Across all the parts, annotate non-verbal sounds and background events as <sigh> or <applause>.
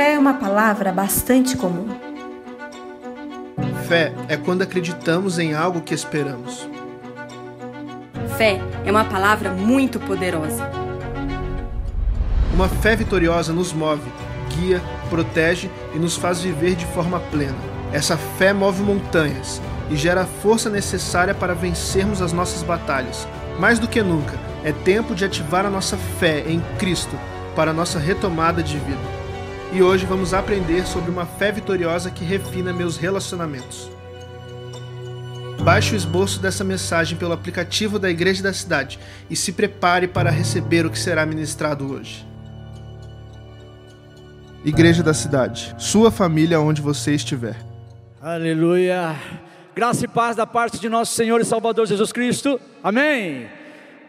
Fé é uma palavra bastante comum. Fé é quando acreditamos em algo que esperamos. Fé é uma palavra muito poderosa. Uma fé vitoriosa nos move, guia, protege e nos faz viver de forma plena. Essa fé move montanhas e gera a força necessária para vencermos as nossas batalhas. Mais do que nunca, é tempo de ativar a nossa fé em Cristo para a nossa retomada de vida e hoje vamos aprender sobre uma fé vitoriosa que refina meus relacionamentos. Baixe o esboço dessa mensagem pelo aplicativo da Igreja da Cidade e se prepare para receber o que será ministrado hoje. Igreja da Cidade, sua família onde você estiver. Aleluia. Graça e paz da parte de nosso Senhor e Salvador Jesus Cristo. Amém.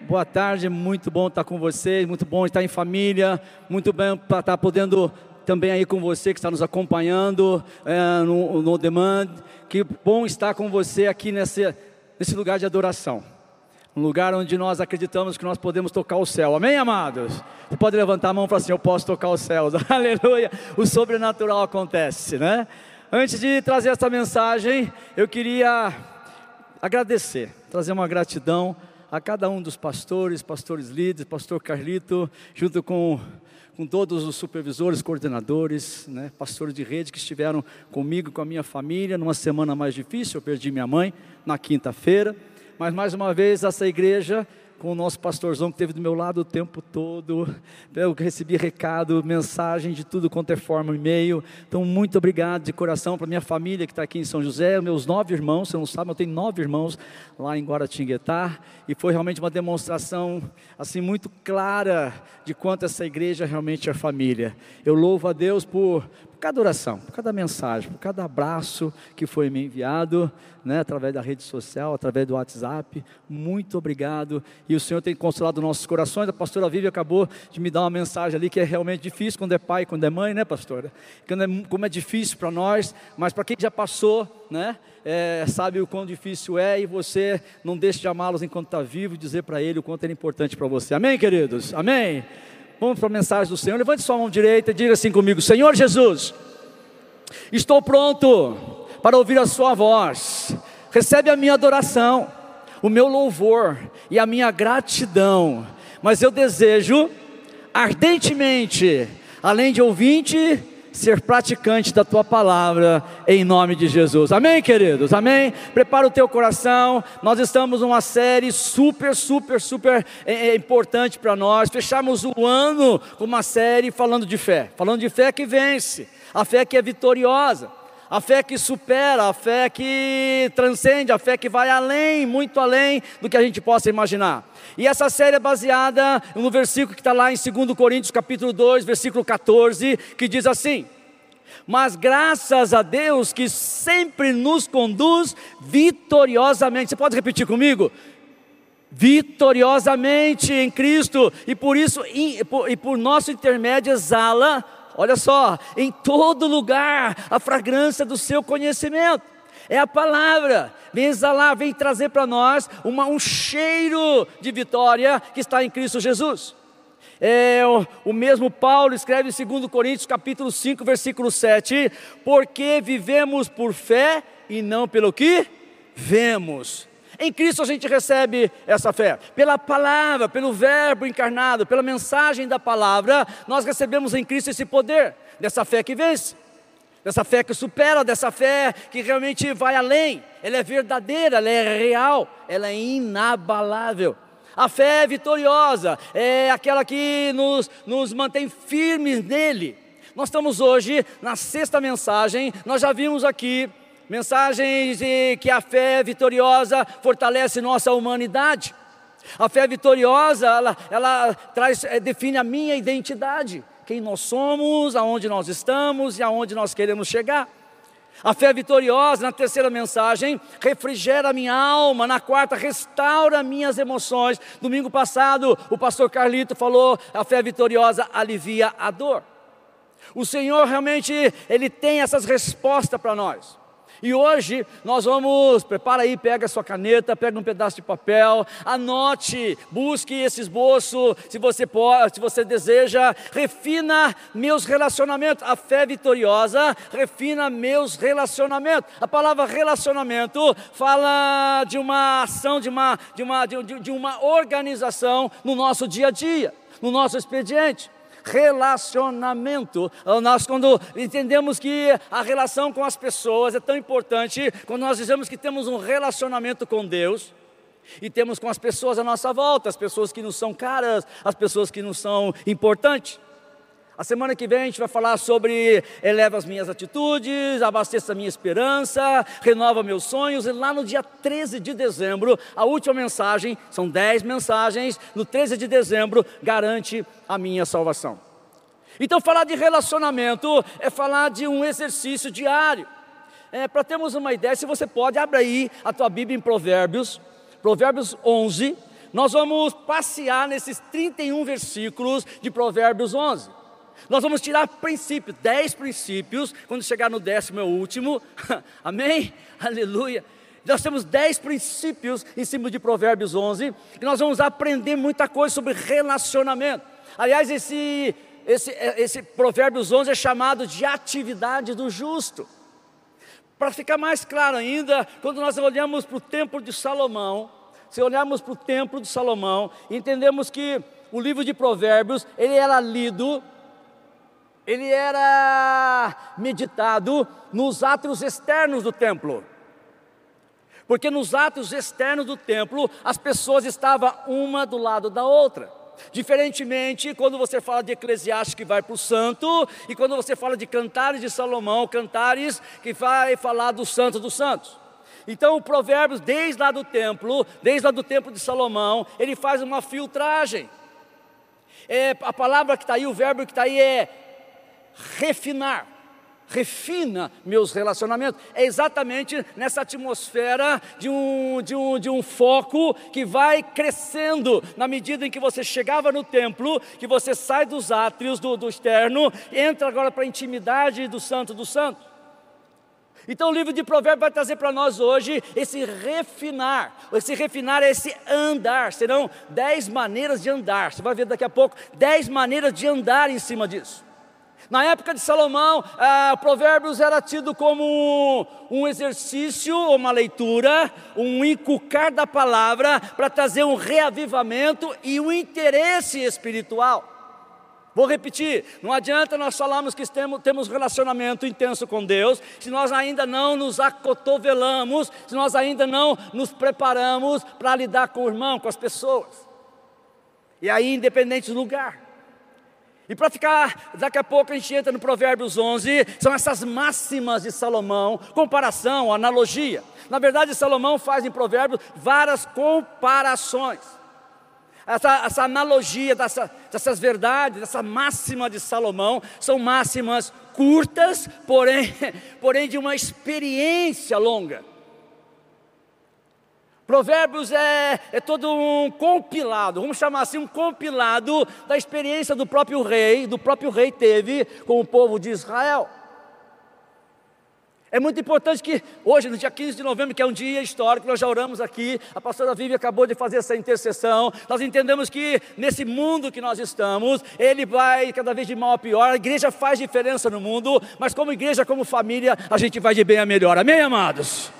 Boa tarde, muito bom estar com vocês, muito bom estar em família, muito bem estar podendo também aí com você que está nos acompanhando é, no, no Demand. Que bom estar com você aqui nesse, nesse lugar de adoração. Um lugar onde nós acreditamos que nós podemos tocar o céu. Amém, amados? Você pode levantar a mão e falar assim: Eu posso tocar os céus. <laughs> Aleluia. O sobrenatural acontece, né? Antes de trazer essa mensagem, eu queria agradecer, trazer uma gratidão a cada um dos pastores, pastores líderes, pastor Carlito, junto com com todos os supervisores, coordenadores, né, pastores de rede que estiveram comigo, com a minha família, numa semana mais difícil. Eu perdi minha mãe na quinta-feira, mas mais uma vez essa igreja com o nosso pastorzão que esteve do meu lado o tempo todo. Eu recebi recado, mensagem de tudo quanto é forma, e-mail. Então, muito obrigado de coração para minha família que está aqui em São José, meus nove irmãos, você não sabe, eu tenho nove irmãos lá em Guaratinguetá. E foi realmente uma demonstração assim muito clara de quanto essa igreja realmente é família. Eu louvo a Deus por, cada oração, por cada mensagem, por cada abraço que foi me enviado, né, através da rede social, através do WhatsApp. Muito obrigado. E o Senhor tem consolado nossos corações. A pastora Vivi acabou de me dar uma mensagem ali que é realmente difícil quando é pai, quando é mãe, né, pastora? É, como é difícil para nós, mas para quem já passou, né, é, sabe o quão difícil é e você não deixe de amá-los enquanto está vivo e dizer para ele o quanto ele é importante para você. Amém, queridos? Amém? Vamos para a mensagem do Senhor. Levante sua mão direita e diga assim comigo: Senhor Jesus, estou pronto para ouvir a Sua voz. Recebe a minha adoração, o meu louvor e a minha gratidão. Mas eu desejo ardentemente, além de ouvinte, ser praticante da tua palavra, em nome de Jesus. Amém, queridos? Amém? Prepara o teu coração. Nós estamos numa série super, super, super é, é, importante para nós. Fechamos o ano com uma série falando de fé, falando de fé que vence, a fé que é vitoriosa. A fé que supera, a fé que transcende, a fé que vai além, muito além do que a gente possa imaginar. E essa série é baseada no versículo que está lá em 2 Coríntios capítulo 2, versículo 14, que diz assim: Mas graças a Deus que sempre nos conduz vitoriosamente. Você pode repetir comigo? Vitoriosamente em Cristo, e por isso, e por, e por nosso intermédio, exala olha só, em todo lugar a fragrância do seu conhecimento. É a palavra, vem exalar, vem trazer para nós uma, um cheiro de vitória que está em Cristo Jesus. É, o, o, mesmo Paulo escreve em 2 Coríntios capítulo 5, versículo 7, porque vivemos por fé e não pelo que vemos. Em Cristo a gente recebe essa fé. Pela palavra, pelo Verbo encarnado, pela mensagem da palavra, nós recebemos em Cristo esse poder, dessa fé que vence, dessa fé que supera, dessa fé que realmente vai além. Ela é verdadeira, ela é real, ela é inabalável. A fé é vitoriosa, é aquela que nos, nos mantém firmes nele. Nós estamos hoje na sexta mensagem, nós já vimos aqui Mensagens de que a fé vitoriosa fortalece nossa humanidade. A fé vitoriosa, ela, ela traz, é, define a minha identidade, quem nós somos, aonde nós estamos e aonde nós queremos chegar. A fé vitoriosa, na terceira mensagem, refrigera a minha alma. Na quarta, restaura minhas emoções. Domingo passado, o pastor Carlito falou: a fé vitoriosa alivia a dor. O Senhor realmente, Ele tem essas respostas para nós. E hoje nós vamos, prepara aí, pega a sua caneta, pega um pedaço de papel, anote, busque esse esboço, se você pode, se você deseja, refina meus relacionamentos. A fé vitoriosa refina meus relacionamentos. A palavra relacionamento fala de uma ação, de uma, de uma, de, de uma organização no nosso dia a dia, no nosso expediente relacionamento. Nós, quando entendemos que a relação com as pessoas é tão importante, quando nós dizemos que temos um relacionamento com Deus, e temos com as pessoas à nossa volta, as pessoas que nos são caras, as pessoas que nos são importantes. A semana que vem a gente vai falar sobre eleva as minhas atitudes, abasteça a minha esperança, renova meus sonhos. E lá no dia 13 de dezembro, a última mensagem, são 10 mensagens, no 13 de dezembro, garante a minha salvação. Então, falar de relacionamento é falar de um exercício diário. É, Para termos uma ideia, se você pode, abre aí a tua Bíblia em Provérbios, Provérbios 11. Nós vamos passear nesses 31 versículos de Provérbios 11. Nós vamos tirar princípios, dez princípios, quando chegar no décimo é o último, <laughs> amém? Aleluia. Nós temos dez princípios em cima de Provérbios 11, e nós vamos aprender muita coisa sobre relacionamento. Aliás, esse, esse, esse Provérbios 11 é chamado de atividade do justo. Para ficar mais claro ainda, quando nós olhamos para o templo de Salomão, se olharmos para o templo de Salomão, entendemos que o livro de Provérbios, ele era lido ele era meditado nos atos externos do templo. Porque nos atos externos do templo, as pessoas estavam uma do lado da outra. Diferentemente, quando você fala de Eclesiastes que vai para o santo, e quando você fala de cantares de Salomão, cantares que vai falar do santo dos santos. Então, o Provérbios, desde lá do templo, desde lá do templo de Salomão, ele faz uma filtragem. É, a palavra que está aí, o verbo que está aí é refinar, refina meus relacionamentos. É exatamente nessa atmosfera de um, de, um, de um foco que vai crescendo na medida em que você chegava no templo, que você sai dos átrios do, do externo, entra agora para a intimidade do Santo do Santo. Então o livro de Provérbios vai trazer para nós hoje esse refinar. Esse refinar é esse andar. Serão dez maneiras de andar. Você vai ver daqui a pouco dez maneiras de andar em cima disso. Na época de Salomão, ah, Provérbios era tido como um, exercício, uma leitura, um inculcar da palavra para trazer um reavivamento e um interesse espiritual. Vou repetir, não adianta nós falarmos que temos, relacionamento intenso com Deus, se nós ainda não nos acotovelamos, se nós ainda não nos preparamos para lidar com o irmão, com as pessoas. E aí, independente do lugar. E para ficar, daqui a pouco a gente entra no Provérbios 11, são essas máximas de Salomão, comparação, analogia. Na verdade, Salomão faz em Provérbios várias comparações. Essa, essa analogia dessa, dessas verdades, essa máxima de Salomão, são máximas curtas, porém, <laughs> porém de uma experiência longa. Provérbios é, é todo um compilado, vamos chamar assim, um compilado da experiência do próprio rei, do próprio rei teve com o povo de Israel. É muito importante que hoje, no dia 15 de novembro, que é um dia histórico, nós já oramos aqui, a pastora Vivi acabou de fazer essa intercessão, nós entendemos que nesse mundo que nós estamos, ele vai cada vez de mal a pior, a igreja faz diferença no mundo, mas como igreja, como família, a gente vai de bem a melhor, amém, amados?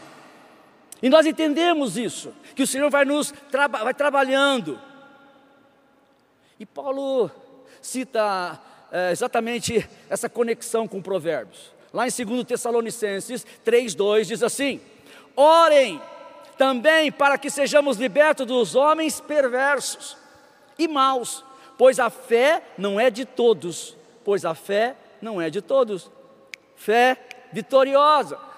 E nós entendemos isso, que o Senhor vai nos traba vai trabalhando. E Paulo cita é, exatamente essa conexão com Provérbios. Lá em 2 Tessalonicenses 3,2 diz assim: Orem também para que sejamos libertos dos homens perversos e maus, pois a fé não é de todos, pois a fé não é de todos. Fé vitoriosa.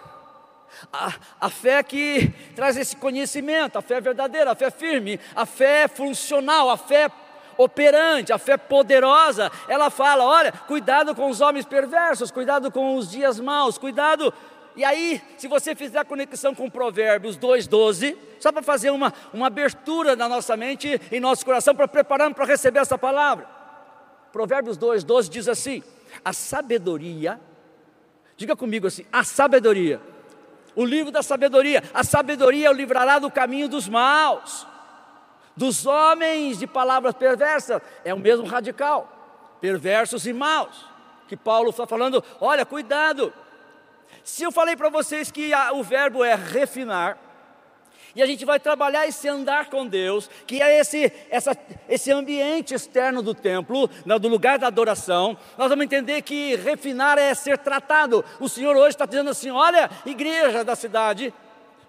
A, a fé que traz esse conhecimento, a fé verdadeira, a fé firme, a fé funcional, a fé operante, a fé poderosa, ela fala: olha, cuidado com os homens perversos, cuidado com os dias maus, cuidado. E aí, se você fizer a conexão com Provérbios 2,12, só para fazer uma, uma abertura na nossa mente e nosso coração, para prepararmos para receber essa palavra. Provérbios 2,12 diz assim: a sabedoria, diga comigo assim, a sabedoria o livro da sabedoria. A sabedoria o livrará do caminho dos maus, dos homens de palavras perversas. É o mesmo radical, perversos e maus. Que Paulo está falando: olha, cuidado. Se eu falei para vocês que o verbo é refinar, e a gente vai trabalhar esse andar com Deus, que é esse, essa, esse ambiente externo do templo, do lugar da adoração. Nós vamos entender que refinar é ser tratado. O Senhor hoje está dizendo assim: olha, igreja da cidade,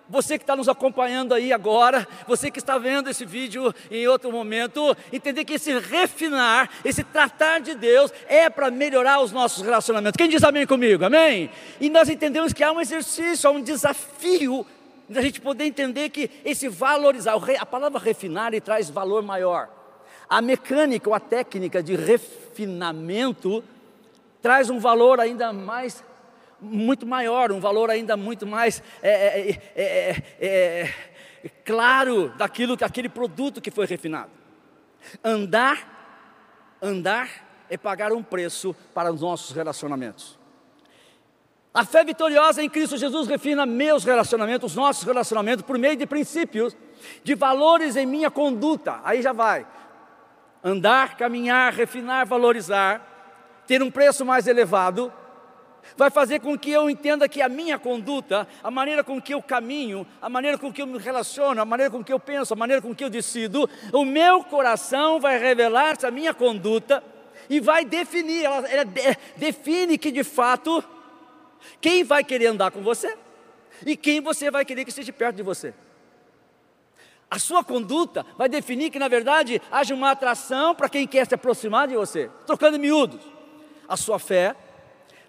você que está nos acompanhando aí agora, você que está vendo esse vídeo em outro momento, entender que esse refinar, esse tratar de Deus é para melhorar os nossos relacionamentos. Quem diz amém comigo? Amém? E nós entendemos que há um exercício, há um desafio da gente poder entender que esse valorizar, a palavra refinar ele traz valor maior. A mecânica ou a técnica de refinamento traz um valor ainda mais, muito maior, um valor ainda muito mais é, é, é, é, é claro daquilo, daquele produto que foi refinado. Andar, andar é pagar um preço para os nossos relacionamentos. A fé vitoriosa em Cristo Jesus refina meus relacionamentos, os nossos relacionamentos, por meio de princípios, de valores em minha conduta. Aí já vai. Andar, caminhar, refinar, valorizar, ter um preço mais elevado, vai fazer com que eu entenda que a minha conduta, a maneira com que eu caminho, a maneira com que eu me relaciono, a maneira com que eu penso, a maneira com que eu decido, o meu coração vai revelar essa minha conduta e vai definir, ela, ela define que de fato quem vai querer andar com você e quem você vai querer que esteja perto de você. A sua conduta vai definir que, na verdade, haja uma atração para quem quer se aproximar de você. Trocando miúdos. A sua fé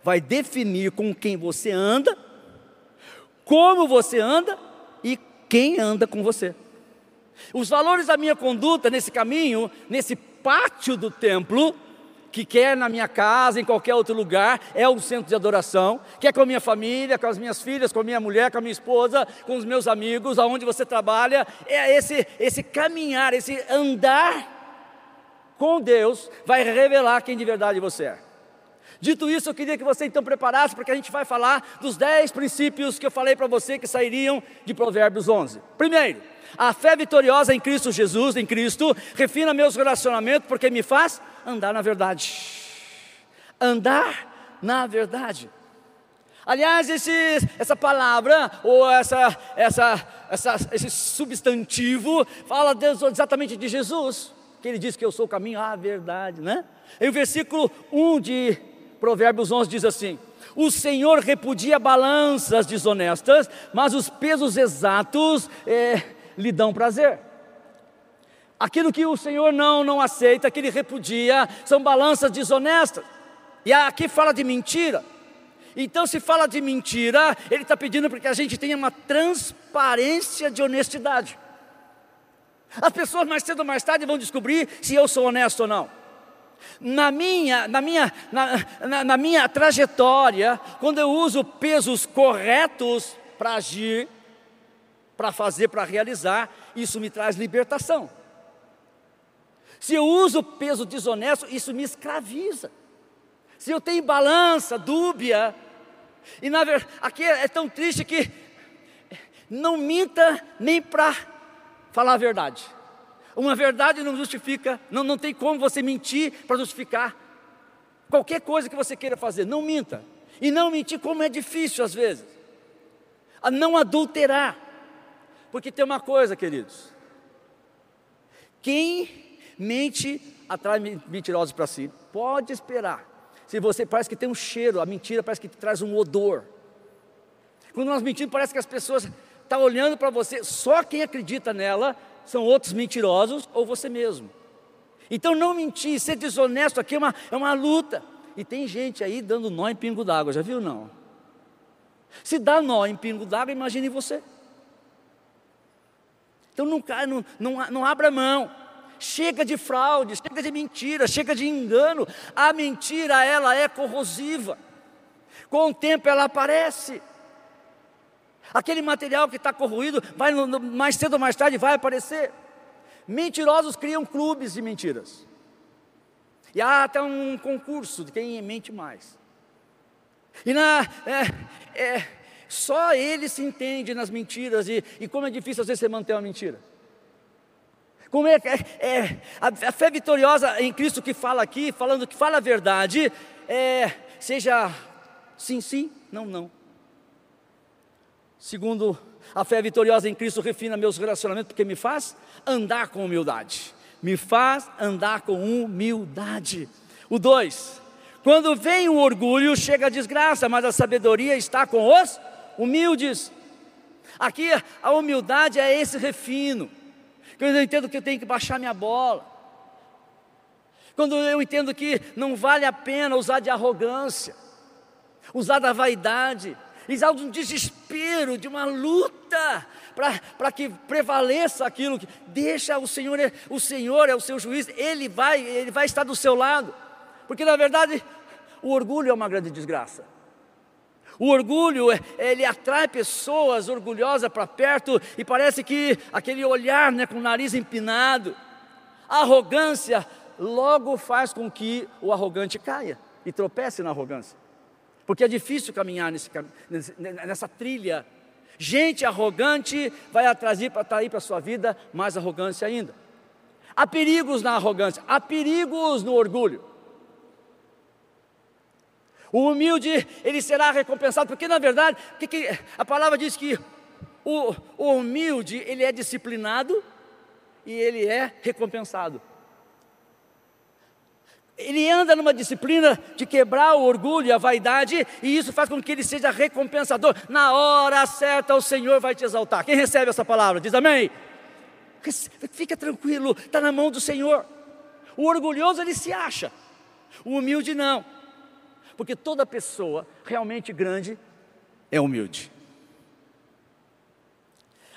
vai definir com quem você anda, como você anda e quem anda com você. Os valores da minha conduta nesse caminho, nesse pátio do templo, que quer na minha casa, em qualquer outro lugar, é um centro de adoração, quer com a minha família, com as minhas filhas, com a minha mulher, com a minha esposa, com os meus amigos, aonde você trabalha, é esse, esse caminhar, esse andar com Deus, vai revelar quem de verdade você é. Dito isso, eu queria que você então preparasse, porque a gente vai falar dos dez princípios que eu falei para você que sairiam de Provérbios 11. Primeiro, a fé vitoriosa em Cristo Jesus, em Cristo, refina meus relacionamentos porque me faz andar na verdade. Andar na verdade. Aliás, esse, essa palavra, ou essa, essa, essa, esse substantivo, fala exatamente de Jesus, que ele diz que eu sou o caminho, a verdade, né? E o versículo 1 de Provérbios 11 diz assim: O Senhor repudia balanças desonestas, mas os pesos exatos é, lhe dão prazer. Aquilo que o Senhor não, não aceita, que ele repudia, são balanças desonestas. E aqui fala de mentira. Então, se fala de mentira, ele está pedindo para que a gente tenha uma transparência de honestidade. As pessoas mais cedo ou mais tarde vão descobrir se eu sou honesto ou não. Na minha, na minha, na, na, na minha trajetória, quando eu uso pesos corretos para agir, para fazer, para realizar, isso me traz libertação. Se eu uso peso desonesto, isso me escraviza. Se eu tenho balança dúbia, e na verdade, aqui é, é tão triste que não minta nem para falar a verdade. Uma verdade não justifica, não, não tem como você mentir para justificar qualquer coisa que você queira fazer. Não minta. E não mentir, como é difícil às vezes. A não adulterar. Porque tem uma coisa, queridos: quem mente atrai mentirosos para si. Pode esperar. Se você parece que tem um cheiro, a mentira parece que traz um odor. Quando nós mentimos, parece que as pessoas estão olhando para você. Só quem acredita nela são outros mentirosos ou você mesmo. Então não mentir, ser desonesto aqui é uma, é uma luta. E tem gente aí dando nó em pingo d'água, já viu não? Se dá nó em pingo d'água, imagine você. Então não, não, não, não abra mão. Chega de fraude, chega de mentira, chega de engano. A mentira, ela é corrosiva. Com o tempo ela aparece. Aquele material que está corroído, vai, mais cedo ou mais tarde vai aparecer. Mentirosos criam clubes de mentiras. E há até um concurso de quem mente mais. E na, é, é, Só ele se entende nas mentiras e, e como é difícil às vezes você manter uma mentira. Como é, é, é a, a, fé vitoriosa em Cristo que fala aqui, falando que fala a verdade, é, seja sim, sim, não, não. Segundo, a fé vitoriosa em Cristo refina meus relacionamentos porque me faz andar com humildade. Me faz andar com humildade. O dois, quando vem o orgulho, chega a desgraça, mas a sabedoria está com os humildes. Aqui a humildade é esse refino. Quando eu entendo que eu tenho que baixar minha bola. Quando eu entendo que não vale a pena usar de arrogância, usar da vaidade, usar de um desespero, de uma luta, para que prevaleça aquilo que deixa o Senhor, o Senhor é o seu juiz, Ele vai, Ele vai estar do seu lado. Porque na verdade o orgulho é uma grande desgraça. O orgulho, é, ele atrai pessoas orgulhosas para perto e parece que aquele olhar né, com o nariz empinado, a arrogância logo faz com que o arrogante caia e tropece na arrogância. Porque é difícil caminhar nesse, nessa trilha. Gente arrogante vai atrair para a sua vida mais arrogância ainda. Há perigos na arrogância, há perigos no orgulho. O humilde, ele será recompensado, porque na verdade, que, que, a palavra diz que o, o humilde, ele é disciplinado e ele é recompensado. Ele anda numa disciplina de quebrar o orgulho e a vaidade, e isso faz com que ele seja recompensador. Na hora certa, o Senhor vai te exaltar. Quem recebe essa palavra? Diz amém. Fica tranquilo, está na mão do Senhor. O orgulhoso ele se acha, o humilde não porque toda pessoa realmente grande é humilde.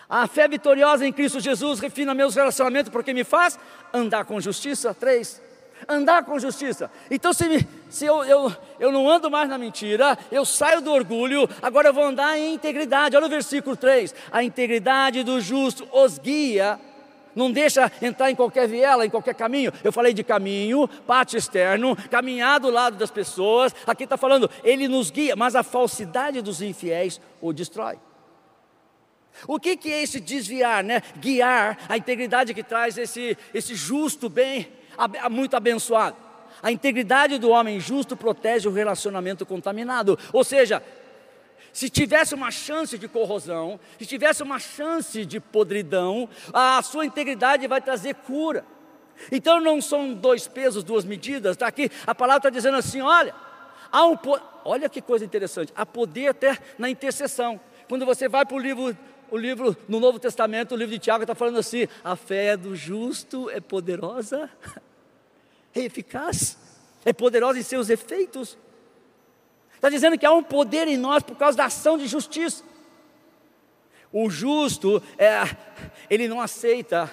A fé vitoriosa em Cristo Jesus refina meus relacionamentos porque me faz andar com justiça. Três, andar com justiça. Então, se, me, se eu, eu, eu não ando mais na mentira, eu saio do orgulho, agora eu vou andar em integridade. Olha o versículo 3: a integridade do justo os guia não deixa entrar em qualquer viela, em qualquer caminho. Eu falei de caminho, pátio externo, caminhar do lado das pessoas. Aqui está falando, ele nos guia, mas a falsidade dos infiéis o destrói. O que, que é esse desviar, né? Guiar, a integridade que traz esse, esse justo bem, muito abençoado. A integridade do homem justo protege o relacionamento contaminado. Ou seja, se tivesse uma chance de corrosão, se tivesse uma chance de podridão, a sua integridade vai trazer cura. Então não são dois pesos, duas medidas, está aqui, a palavra está dizendo assim: olha, há um olha que coisa interessante, há poder até na intercessão. Quando você vai para o livro, o livro no Novo Testamento, o livro de Tiago está falando assim: a fé do justo é poderosa, <laughs> é eficaz, é poderosa em seus efeitos. Está dizendo que há um poder em nós por causa da ação de justiça. O justo, é, ele não aceita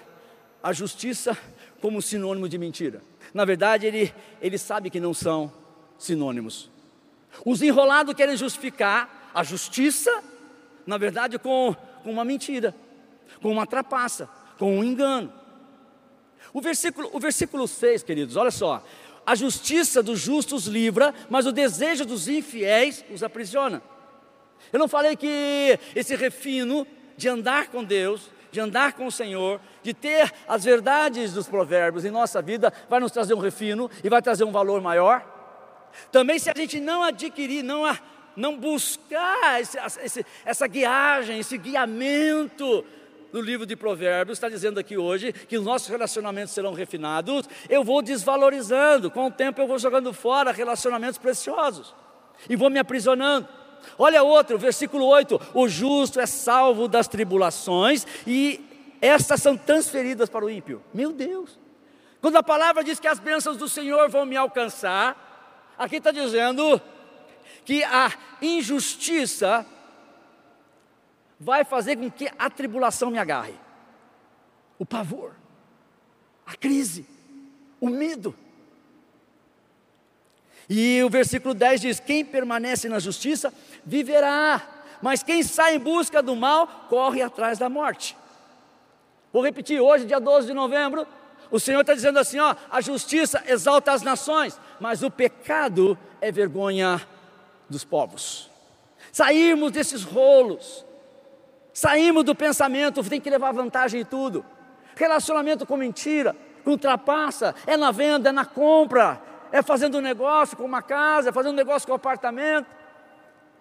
a justiça como sinônimo de mentira. Na verdade, ele, ele sabe que não são sinônimos. Os enrolados querem justificar a justiça, na verdade, com, com uma mentira, com uma trapaça, com um engano. O versículo, o versículo 6, queridos, olha só a justiça dos justos livra, mas o desejo dos infiéis os aprisiona. Eu não falei que esse refino de andar com Deus, de andar com o Senhor, de ter as verdades dos provérbios em nossa vida, vai nos trazer um refino e vai trazer um valor maior. Também, se a gente não adquirir, não, não buscar esse, esse, essa guiagem, esse guiamento no livro de Provérbios, está dizendo aqui hoje que os nossos relacionamentos serão refinados, eu vou desvalorizando, com o tempo eu vou jogando fora relacionamentos preciosos e vou me aprisionando. Olha outro, versículo 8: o justo é salvo das tribulações e estas são transferidas para o ímpio. Meu Deus! Quando a palavra diz que as bênçãos do Senhor vão me alcançar, aqui está dizendo que a injustiça vai fazer com que a tribulação me agarre. O pavor, a crise, o medo. E o versículo 10 diz: Quem permanece na justiça viverá, mas quem sai em busca do mal corre atrás da morte. Vou repetir: hoje, dia 12 de novembro, o Senhor está dizendo assim: ó, a justiça exalta as nações, mas o pecado é vergonha dos povos. sairmos desses rolos, sairmos do pensamento, tem que levar vantagem em tudo. Relacionamento com mentira, com trapaça, é na venda, é na compra, é fazendo um negócio com uma casa, é fazendo um negócio com um apartamento,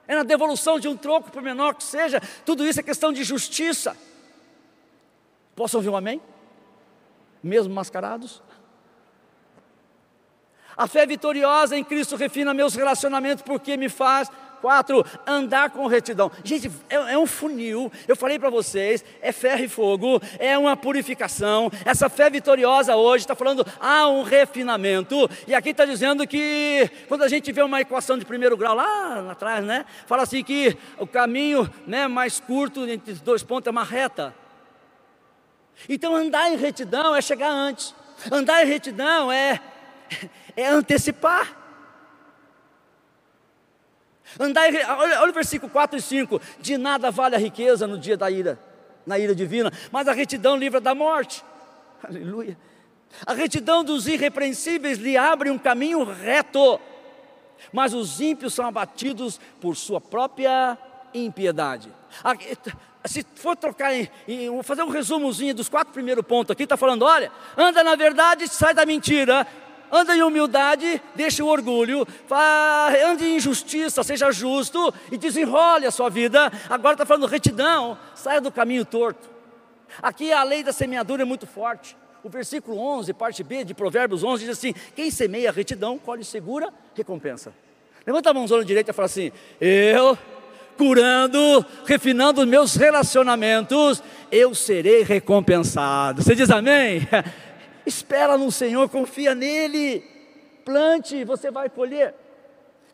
é na devolução de um troco, por menor que seja, tudo isso é questão de justiça. Posso ouvir um amém? Mesmo mascarados? A fé vitoriosa em Cristo refina meus relacionamentos porque me faz Andar com retidão. Gente, é, é um funil. Eu falei para vocês, é ferro e fogo, é uma purificação. Essa fé vitoriosa hoje está falando, há um refinamento. E aqui está dizendo que quando a gente vê uma equação de primeiro grau lá atrás, né? Fala assim que o caminho né, mais curto entre os dois pontos é uma reta. Então andar em retidão é chegar antes. Andar em retidão é, <laughs> é antecipar. Andar, olha, olha o versículo 4 e 5: De nada vale a riqueza no dia da ira, na ira divina, mas a retidão livra da morte. Aleluia. A retidão dos irrepreensíveis lhe abre um caminho reto, mas os ímpios são abatidos por sua própria impiedade. Se for trocar em, em fazer um resumozinho dos quatro primeiros pontos aqui, está falando: olha, anda na verdade, sai da mentira, anda em humildade, deixe o orgulho, ande em justiça, seja justo e desenrole a sua vida. Agora está falando retidão, saia do caminho torto. Aqui a lei da semeadura é muito forte. O versículo 11, parte B de Provérbios 11 diz assim: Quem semeia retidão, colhe segura recompensa. Levanta a mãozona direita e fala assim: Eu, curando, refinando os meus relacionamentos, eu serei recompensado. Você diz amém? <laughs> Espera no Senhor, confia nele. Plante, você vai colher.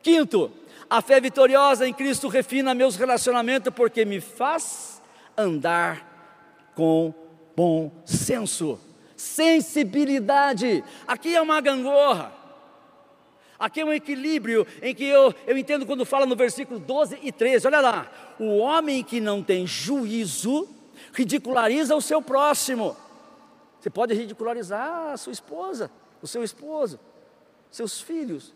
Quinto, a fé vitoriosa em Cristo refina meus relacionamentos porque me faz andar com bom senso, sensibilidade. Aqui é uma gangorra. Aqui é um equilíbrio em que eu, eu entendo quando fala no versículo 12 e 13. Olha lá. O homem que não tem juízo ridiculariza o seu próximo. Você pode ridicularizar a sua esposa, o seu esposo, seus filhos,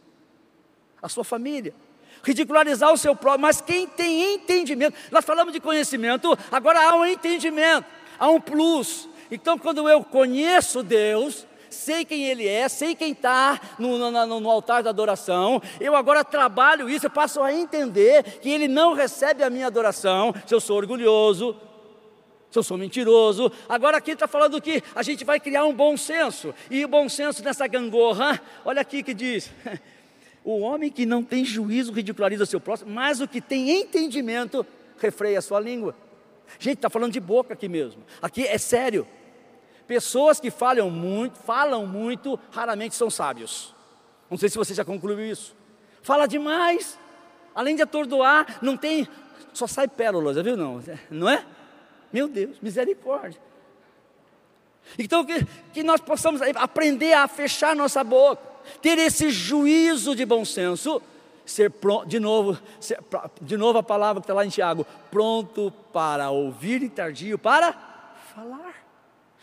a sua família. Ridicularizar o seu próprio, mas quem tem entendimento, nós falamos de conhecimento, agora há um entendimento, há um plus. Então, quando eu conheço Deus, sei quem Ele é, sei quem está no, no, no, altar da adoração, eu agora trabalho isso, eu passo a entender que Ele não recebe a minha adoração se eu sou orgulhoso, se eu sou mentiroso. Agora aqui está falando que a gente vai criar um bom senso. E o bom senso nessa gangorra, olha aqui que diz: <laughs> o homem que não tem juízo ridiculariza seu próximo, mas o que tem entendimento refreia a sua língua. Gente, está falando de boca aqui mesmo. Aqui é sério. Pessoas que falam muito, falam muito, raramente são sábios. Não sei se você já concluiu isso. Fala demais, além de atordoar, não tem, só sai pérolas, viu não? <laughs> Não é? Meu Deus, misericórdia. Então, que, que nós possamos aprender a fechar nossa boca, ter esse juízo de bom senso, ser pronto, de novo, ser, de novo a palavra que está lá em Tiago, pronto para ouvir e tardio para falar.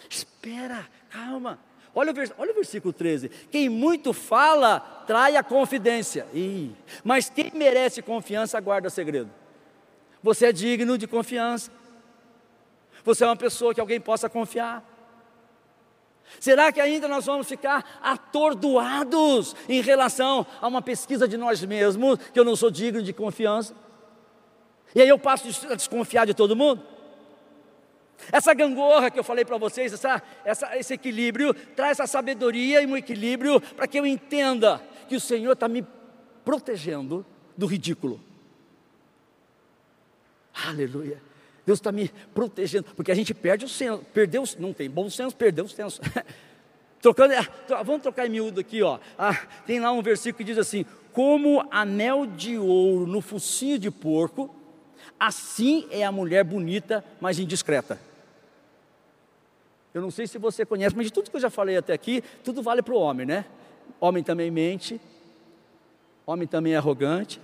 Espera, calma. Olha o, olha o versículo 13: quem muito fala, trai a confidência, Ih, mas quem merece confiança, guarda segredo. Você é digno de confiança. Você é uma pessoa que alguém possa confiar. Será que ainda nós vamos ficar atordoados em relação a uma pesquisa de nós mesmos, que eu não sou digno de confiança? E aí eu passo a desconfiar de todo mundo? Essa gangorra que eu falei para vocês, essa, essa, esse equilíbrio, traz essa sabedoria e um equilíbrio para que eu entenda que o Senhor está me protegendo do ridículo. Aleluia. Deus está me protegendo, porque a gente perde o senso, perdeu, não tem bom senso, perdeu o senso. <laughs> Trocando, é, vamos trocar em miúdo aqui, ó. Ah, tem lá um versículo que diz assim: Como anel de ouro no focinho de porco, assim é a mulher bonita, mas indiscreta. Eu não sei se você conhece, mas de tudo que eu já falei até aqui, tudo vale para o homem, né? Homem também mente, homem também é arrogante,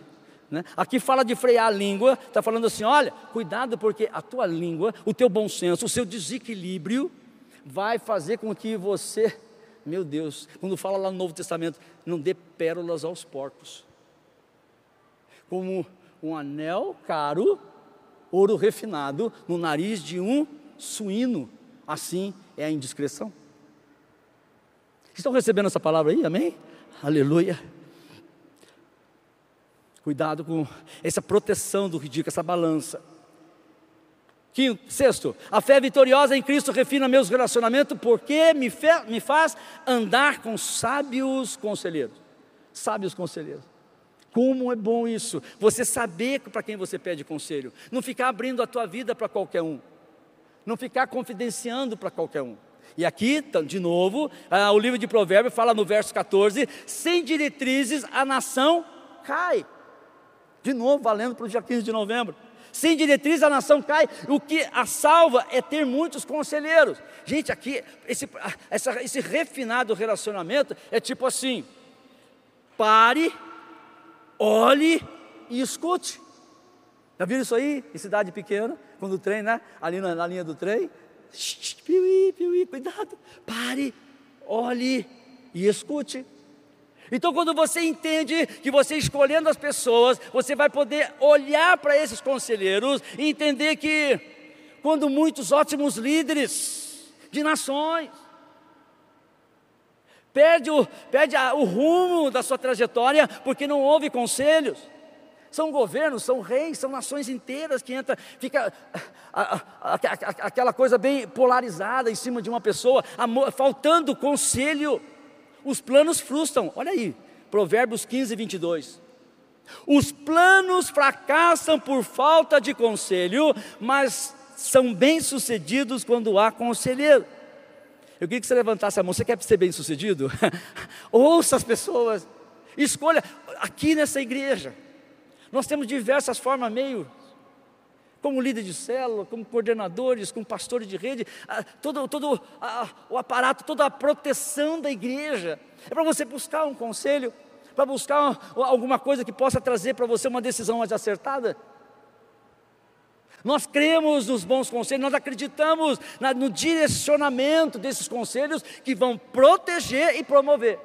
né? Aqui fala de frear a língua, está falando assim: olha, cuidado, porque a tua língua, o teu bom senso, o seu desequilíbrio, vai fazer com que você, meu Deus, quando fala lá no Novo Testamento, não dê pérolas aos porcos. Como um anel caro, ouro refinado, no nariz de um suíno. Assim é a indiscrição. Estão recebendo essa palavra aí? Amém? Aleluia. Cuidado com essa proteção do ridículo, essa balança. Quinto, sexto, a fé vitoriosa em Cristo refina meus relacionamentos porque me, fe, me faz andar com sábios conselheiros. Sábios conselheiros. Como é bom isso, você saber para quem você pede conselho, não ficar abrindo a tua vida para qualquer um, não ficar confidenciando para qualquer um. E aqui, de novo, ah, o livro de Provérbios fala no verso 14: sem diretrizes a nação cai. De novo, valendo para o dia 15 de novembro. Sem diretriz a nação cai. O que a salva é ter muitos conselheiros. Gente, aqui, esse, essa, esse refinado relacionamento é tipo assim: pare olhe e escute. Já viram isso aí em cidade pequena? Quando o trem, né? Ali na, na linha do trem. Piuí, piuí, cuidado. Pare, olhe e escute. Então, quando você entende que você escolhendo as pessoas, você vai poder olhar para esses conselheiros e entender que, quando muitos ótimos líderes de nações, perde o, perde o rumo da sua trajetória porque não houve conselhos. São governos, são reis, são nações inteiras que entra, fica a, a, aquela coisa bem polarizada em cima de uma pessoa, faltando conselho. Os planos frustram. Olha aí, Provérbios 15, 22. Os planos fracassam por falta de conselho, mas são bem-sucedidos quando há conselheiro. Eu queria que você levantasse a mão. Você quer ser bem sucedido? <laughs> Ouça as pessoas. Escolha. Aqui nessa igreja, nós temos diversas formas, meio. Como líder de célula, como coordenadores, como pastores de rede, todo, todo o aparato, toda a proteção da igreja. É para você buscar um conselho, para buscar alguma coisa que possa trazer para você uma decisão mais acertada. Nós cremos nos bons conselhos, nós acreditamos na, no direcionamento desses conselhos que vão proteger e promover.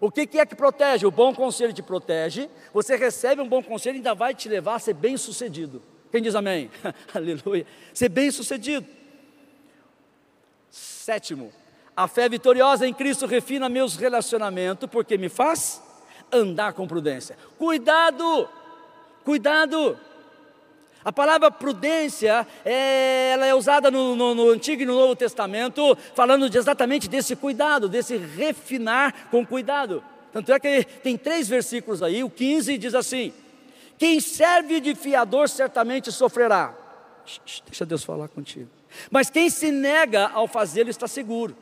O que, que, é que protege? O bom conselho te protege, você recebe um bom conselho e ainda vai te levar a ser bem sucedido. Quem diz amém? <laughs> Aleluia. Ser bem sucedido. Sétimo, a fé vitoriosa em Cristo refina meus relacionamentos, porque me faz andar com prudência. Cuidado, cuidado. A palavra prudência, é, ela é usada no, no, no, Antigo e no Novo Testamento, falando de exatamente desse cuidado, desse refinar com cuidado. Tanto é que tem três versículos aí, o 15 diz assim: Quem serve de fiador certamente sofrerá. Deixa Deus falar contigo. Mas quem se nega ao fazê-lo está seguro.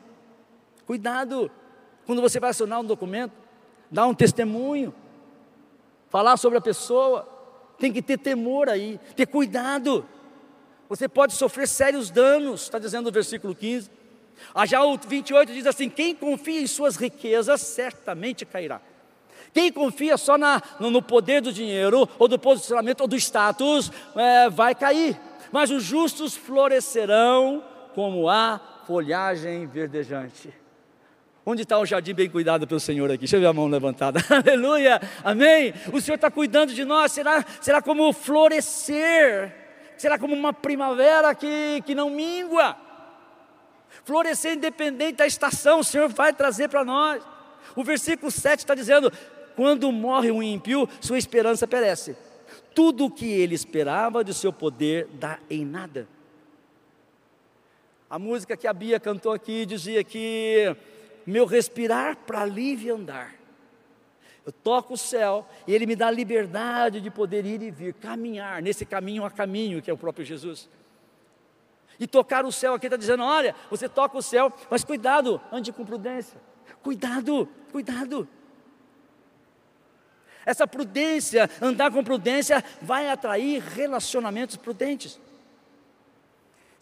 Cuidado, quando você vai assinar um documento, dar um testemunho, falar sobre a pessoa, tem que ter temor aí, ter cuidado. Você pode sofrer sérios danos, está dizendo o versículo 15. Ah, já o 28 diz assim: quem confia em suas riquezas certamente cairá. Quem confia só na, no, no, poder do dinheiro, ou do posicionamento, ou do status, é, vai cair. Mas os justos florescerão como a folhagem verdejante. Onde está o jardim bem cuidado pelo Senhor aqui? Deixa eu ver a mão levantada. <laughs> Aleluia, amém. O Senhor está cuidando de nós. Será, será como florescer, será como uma primavera que, que não mingua. Florescer independente da estação, o Senhor vai trazer para nós. O versículo 7 está dizendo: quando morre um ímpio, sua esperança perece. Tudo o que ele esperava de seu poder dá em nada. A música que a Bia cantou aqui dizia que meu respirar para livre andar. Eu toco o céu e Ele me dá liberdade de poder ir e vir, caminhar nesse caminho a caminho que é o próprio Jesus. E tocar o céu aqui está dizendo: olha, você toca o céu, mas cuidado, ande com prudência. Cuidado, cuidado. Essa prudência, andar com prudência, vai atrair relacionamentos prudentes.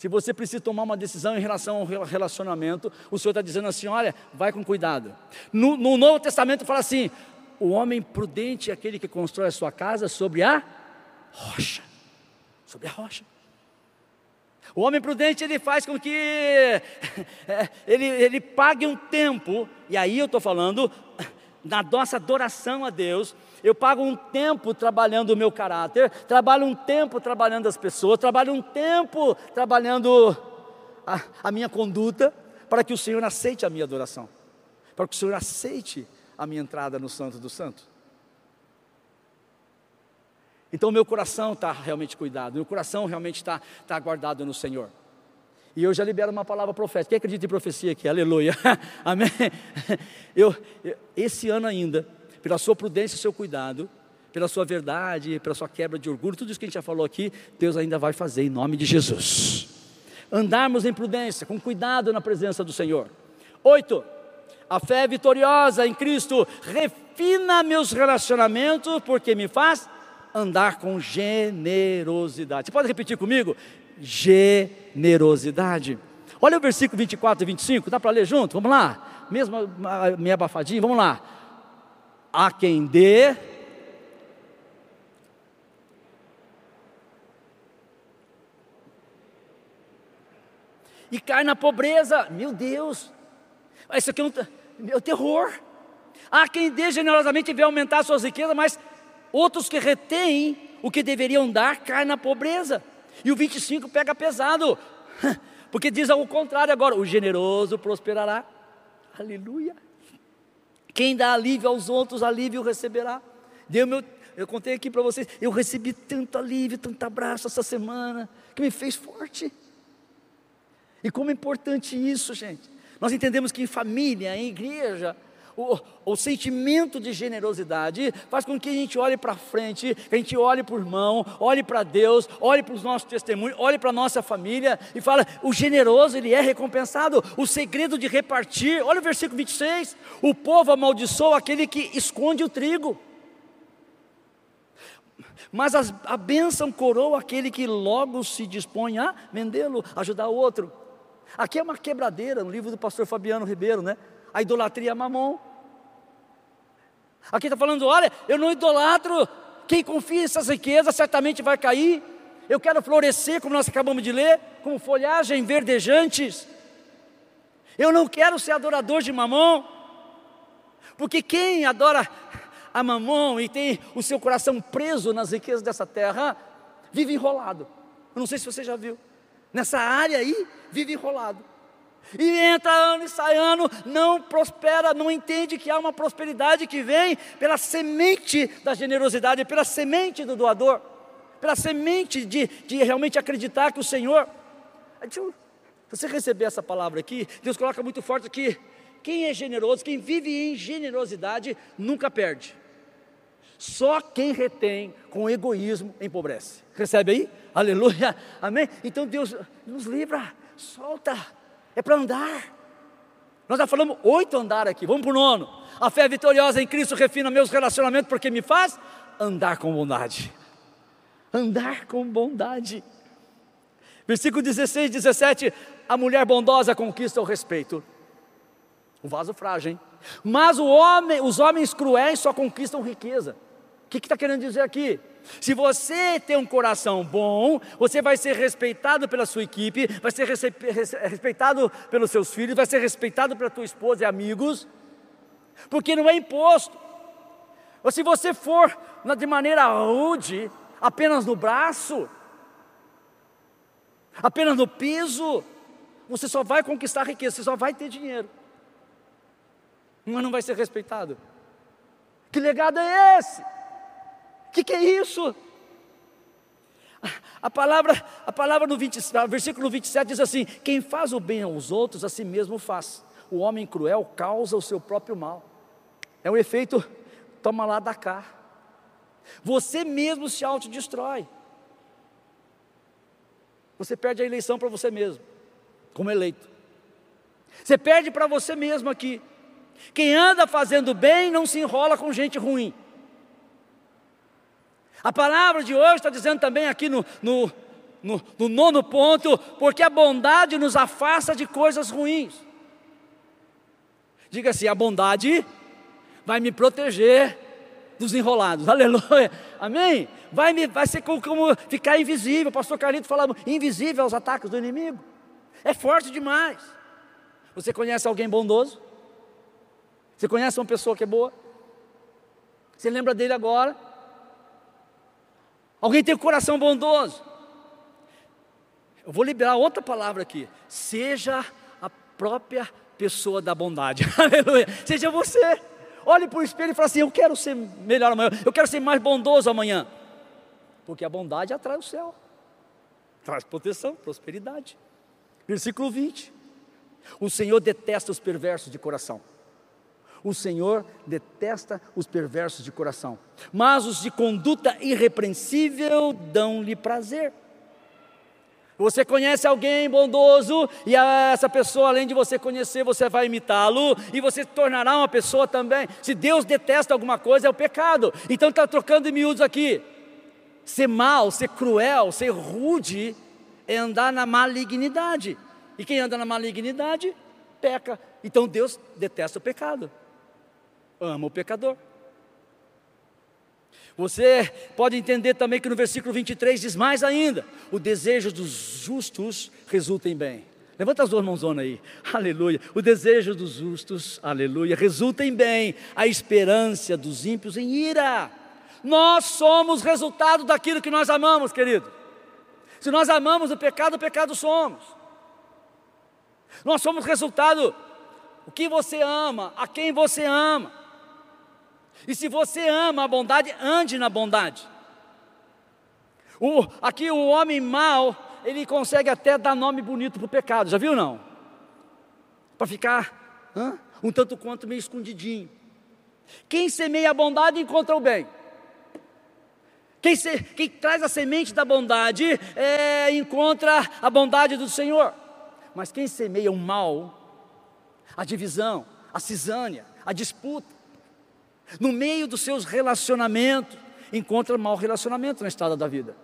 Se você precisa tomar uma decisão em relação ao relacionamento, o Senhor está dizendo assim: olha, vai com cuidado. No, no, Novo Testamento fala assim: o homem prudente é aquele que constrói a sua casa sobre a rocha. Sobre a rocha. O homem prudente ele faz com que <laughs> é, ele, ele pague um tempo, e aí eu estou falando na nossa adoração a Deus, eu pago um tempo trabalhando o meu caráter, trabalho um tempo trabalhando as pessoas, trabalho um tempo trabalhando a, a minha conduta, para que o Senhor aceite a minha adoração, para que o Senhor aceite a minha entrada no Santo dos Santos. Então, meu coração está realmente cuidado, meu coração realmente está tá guardado no Senhor. E eu já libero uma palavra profética. Quem acredita em profecia aqui? Aleluia. <laughs> Amém. Eu, eu, esse ano ainda, pela sua prudência e seu cuidado, pela sua verdade, pela sua quebra de orgulho, tudo isso que a gente já falou aqui, Deus ainda vai fazer em nome de Jesus. Andarmos em prudência, com cuidado na presença do Senhor. Oito, a fé vitoriosa em Cristo refina meus relacionamentos, porque me faz andar com generosidade. Você pode repetir comigo? Generosidade. Olha o versículo 24 e 25, dá para ler junto? Vamos lá. Mesmo meio abafadinho, vamos lá. A quem dê. E cai na pobreza, meu Deus, isso aqui é um meu terror. Há quem dê generosamente e vê aumentar suas riquezas, mas outros que retêm o que deveriam dar caem na pobreza. E o 25 pega pesado, <laughs> porque diz ao contrário agora: o generoso prosperará. Aleluia. Quem dá alívio aos outros, alívio receberá. Deu meu, eu contei aqui para vocês, eu recebi tanto alívio, tanto abraço essa semana, que me fez forte. E como é importante isso, gente. Nós entendemos que em família, em igreja, o, o, sentimento de generosidade faz com que a gente olhe para frente, que a gente olhe para o irmão, olhe para Deus, olhe para os nossos testemunhos, olhe para a nossa família e fala: o generoso ele é recompensado. O segredo de repartir, olha o versículo 26: o povo amaldiçoa aquele que esconde o trigo. Mas a, bênção coroa aquele que logo se dispõe a vendê-lo, ajudar o outro. Aqui é uma quebradeira no livro do pastor Fabiano Ribeiro, né? A idolatria é mamon. Aqui está falando: olha, eu não idolatro, quem confia nessas riquezas certamente vai cair. Eu quero florescer, como nós acabamos de ler, com folhagem verdejantes. Eu não quero ser adorador de mamon, porque quem adora a mamon e tem o seu coração preso nas riquezas dessa terra, vive enrolado. Eu não sei se você já viu. Nessa área aí, vive enrolado. E entra ano e sai ano, não prospera, não entende que há uma prosperidade que vem pela semente da generosidade, pela semente do doador, pela semente de, de realmente acreditar que o Senhor. Se você receber essa palavra aqui, Deus coloca muito forte aqui. Quem é generoso, quem vive em generosidade, nunca perde. Só quem retém com egoísmo empobrece. Recebe aí? Aleluia. Amém? Então Deus nos livra, solta é para andar. Nós já falamos oito andar aqui, vamos para o nono. A fé vitoriosa em Cristo refina meus relacionamentos porque me faz andar com bondade. Andar com bondade. Versículo 16, 17: A mulher bondosa conquista o respeito. O vaso frágil, hein? Mas homem, os homens cruéis só conquistam riqueza. Que está que querendo dizer aqui? Se você tem um coração bom, você vai ser respeitado pela sua equipe, vai ser respeitado pelos seus filhos, vai ser respeitado pela tua esposa e amigos, porque não é imposto. Ou se você for de maneira rude, apenas no braço, apenas no piso, você só vai conquistar riqueza, você só vai ter dinheiro, mas não vai ser respeitado. Que legado é esse? Que, que é isso? A palavra, a palavra no 20, versículo 27 diz assim: Quem faz o bem aos outros, a si mesmo faz. O homem cruel causa o seu próprio mal. É um efeito, toma lá da cá. Você mesmo se autodestrói. Você perde a eleição para você mesmo, como eleito. Você perde para você mesmo aqui. Quem anda fazendo bem não se enrola com gente ruim. A palavra de hoje está dizendo também aqui no, no, no, no nono ponto, porque a bondade nos afasta de coisas ruins. Diga assim: a bondade vai me proteger dos enrolados, <laughs> aleluia, amém? Vai, me, vai ser como, como ficar invisível, pastor Carlito falava, invisível aos ataques do inimigo, é forte demais. Você conhece alguém bondoso? Você conhece uma pessoa que é boa? Você lembra dele agora? Alguém tem o coração bondoso. Eu vou liberar outra palavra aqui. Seja a própria pessoa da bondade. <laughs> Aleluia. Seja você. Olhe para o espelho e fale assim: Eu quero ser melhor amanhã. Eu quero ser mais bondoso amanhã. Porque a bondade atrai o céu, traz proteção, prosperidade. Versículo 20: O Senhor detesta os perversos de coração. O Senhor detesta os perversos de coração, mas os de conduta irrepreensível dão-lhe prazer. Você conhece alguém bondoso e essa pessoa, além de você conhecer, você vai imitá-lo e você tornará uma pessoa também. Se Deus detesta alguma coisa, é o pecado. Então está trocando em miúdos aqui. Ser mal, ser cruel, ser rude é andar na malignidade. E quem anda na malignidade, peca. Então Deus detesta o pecado, ama o pecador. Você pode entender também que no versículo 23 diz mais ainda: o desejo dos justos resulta em bem. Levanta as duas mãos aí, <laughs> aleluia. O desejo dos justos, aleluia, resulta em bem, a esperança dos ímpios em ira. Nós somos resultado daquilo que nós amamos, querido. Se nós amamos o pecado, o pecado somos. Nós somos resultado o que você ama, a quem você ama. E se você ama a bondade, ande na bondade. O, aqui o homem mau, ele consegue até dar nome bonito para o pecado, já viu não? Para ficar hã? um tanto quanto meio escondidinho. Quem semeia a bondade encontra o bem. Quem, se, quem traz a semente da bondade é, encontra a bondade do Senhor. Mas quem semeia o mal, a divisão, a cisânia, a disputa, no meio dos seus relacionamentos, encontra mau relacionamento na estrada da vida.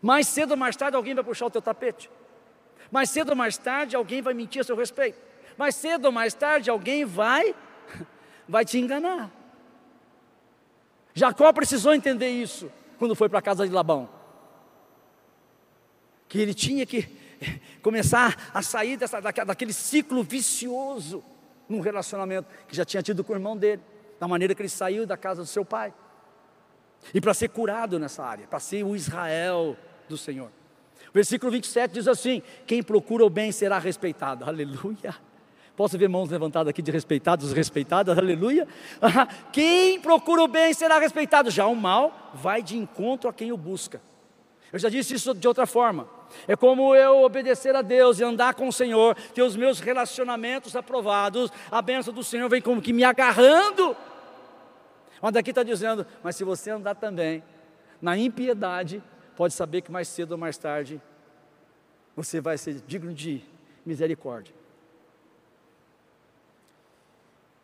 Mais cedo ou mais tarde alguém vai puxar o teu tapete. Mais cedo ou mais tarde alguém vai mentir a seu respeito. Mais cedo ou mais tarde alguém vai <laughs> vai te enganar. Jacó precisou entender isso quando foi para a casa de Labão. Que ele tinha que <laughs> começar a sair dessa, daquele ciclo vicioso num relacionamento que já tinha tido com o irmão dele, da maneira que ele saiu da casa do seu pai. E para ser curado nessa área, para ser o Israel do Senhor. Versículo 27 diz assim: Quem procura o bem será respeitado. Aleluia. Posso ver mãos levantadas aqui de respeitados, respeitadas, aleluia. Quem procura o bem será respeitado, já o mal vai de encontro a quem o busca. Eu já disse isso de outra forma. É como eu obedecer a Deus e andar com o Senhor, ter os meus relacionamentos aprovados, a bênção do Senhor vem como que me agarrando. Mas daqui está dizendo, mas se você andar também na impiedade, pode saber que mais cedo ou mais tarde você vai ser digno de misericórdia.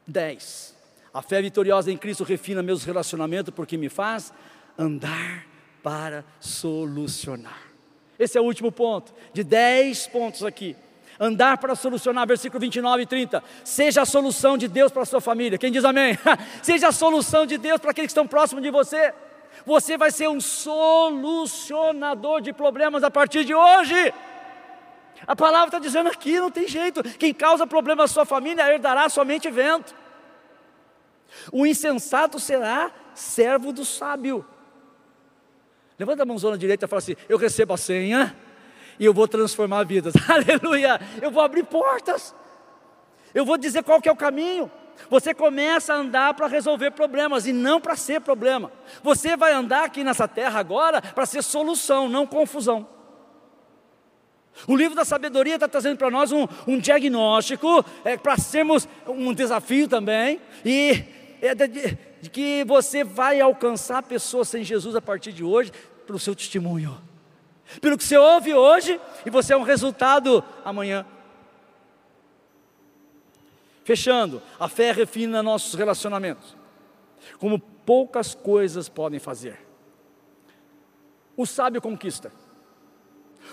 10. A fé vitoriosa em Cristo refina meus relacionamentos porque me faz andar para solucionar. Esse é o último ponto, de 10 pontos aqui. Andar para solucionar, versículo 29 e 30. Seja a solução de Deus para a sua família. Quem diz amém? <laughs> Seja a solução de Deus para aqueles que estão próximos de você. Você vai ser um solucionador de problemas a partir de hoje. A palavra está dizendo aqui, não tem jeito. Quem causa problema à sua família herdará somente vento. O insensato será servo do sábio. Levanta a mãozona direita e fala assim: Eu recebo a senha e eu vou transformar vidas. <laughs> Aleluia! Eu vou abrir portas. Eu vou dizer qual que é o caminho. Você começa a andar para resolver problemas e não para ser problema. Você vai andar aqui nessa terra agora para ser solução, não confusão. O livro da sabedoria está trazendo para nós um, um diagnóstico, é, para sermos um desafio também, e é de, de que você vai alcançar pessoas sem Jesus a partir de hoje, pelo seu testemunho, pelo que você ouve hoje, e você é um resultado amanhã. Fechando, a fé refina nossos relacionamentos, como poucas coisas podem fazer. O sábio conquista.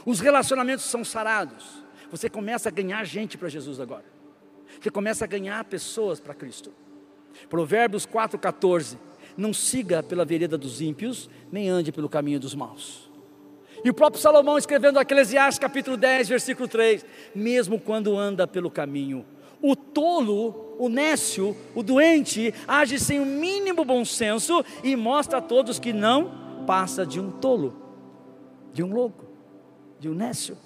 Os relacionamentos são sarados. Você começa a ganhar gente para Jesus agora. Você começa a ganhar pessoas para Cristo. Provérbios 4,14. Não siga pela vereda dos ímpios, nem ande pelo caminho dos maus. E o próprio Salomão escrevendo Eclesiastes capítulo 10, versículo 3: Mesmo quando anda pelo caminho, O tolo, o nécio, o doente age sem o mínimo bom senso e mostra a todos que não passa de um tolo, de um louco, de um nécio.